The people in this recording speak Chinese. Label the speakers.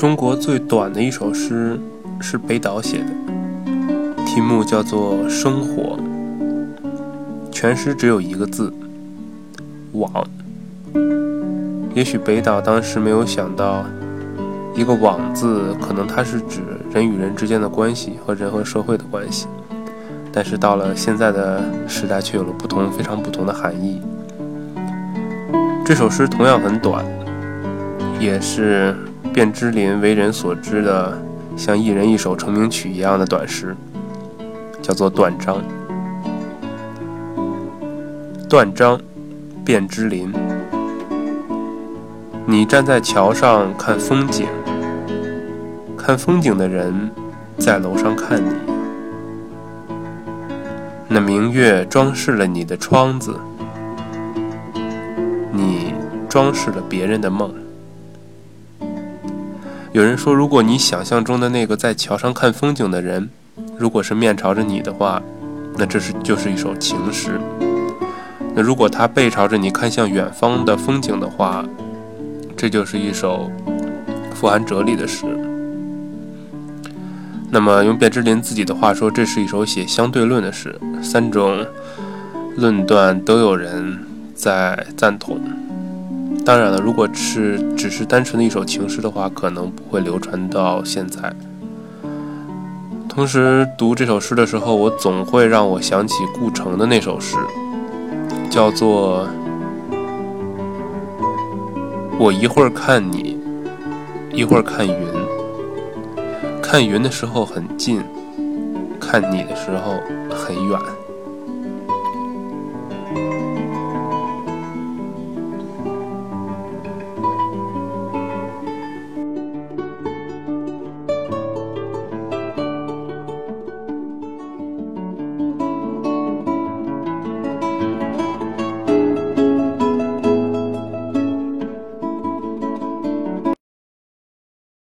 Speaker 1: 中国最短的一首诗是北岛写的，题目叫做《生活》，全诗只有一个字“网”。也许北岛当时没有想到，一个“网”字可能它是指人与人之间的关系和人和社会的关系，但是到了现在的时代，却有了不同、非常不同的含义。这首诗同样很短，也是卞之琳为人所知的像一人一首成名曲一样的短诗，叫做《断章》。断章，卞之琳。你站在桥上看风景，看风景的人在楼上看你。那明月装饰了你的窗子。你装饰了别人的梦。有人说，如果你想象中的那个在桥上看风景的人，如果是面朝着你的话，那这是就是一首情诗。那如果他背朝着你看向远方的风景的话，这就是一首富含哲理的诗。那么用卞之琳自己的话说，这是一首写相对论的诗。三种论断都有人在赞同。当然了，如果是只是单纯的一首情诗的话，可能不会流传到现在。同时读这首诗的时候，我总会让我想起顾城的那首诗，叫做“我一会儿看你，一会儿看云，看云的时候很近，看你的时候很远。”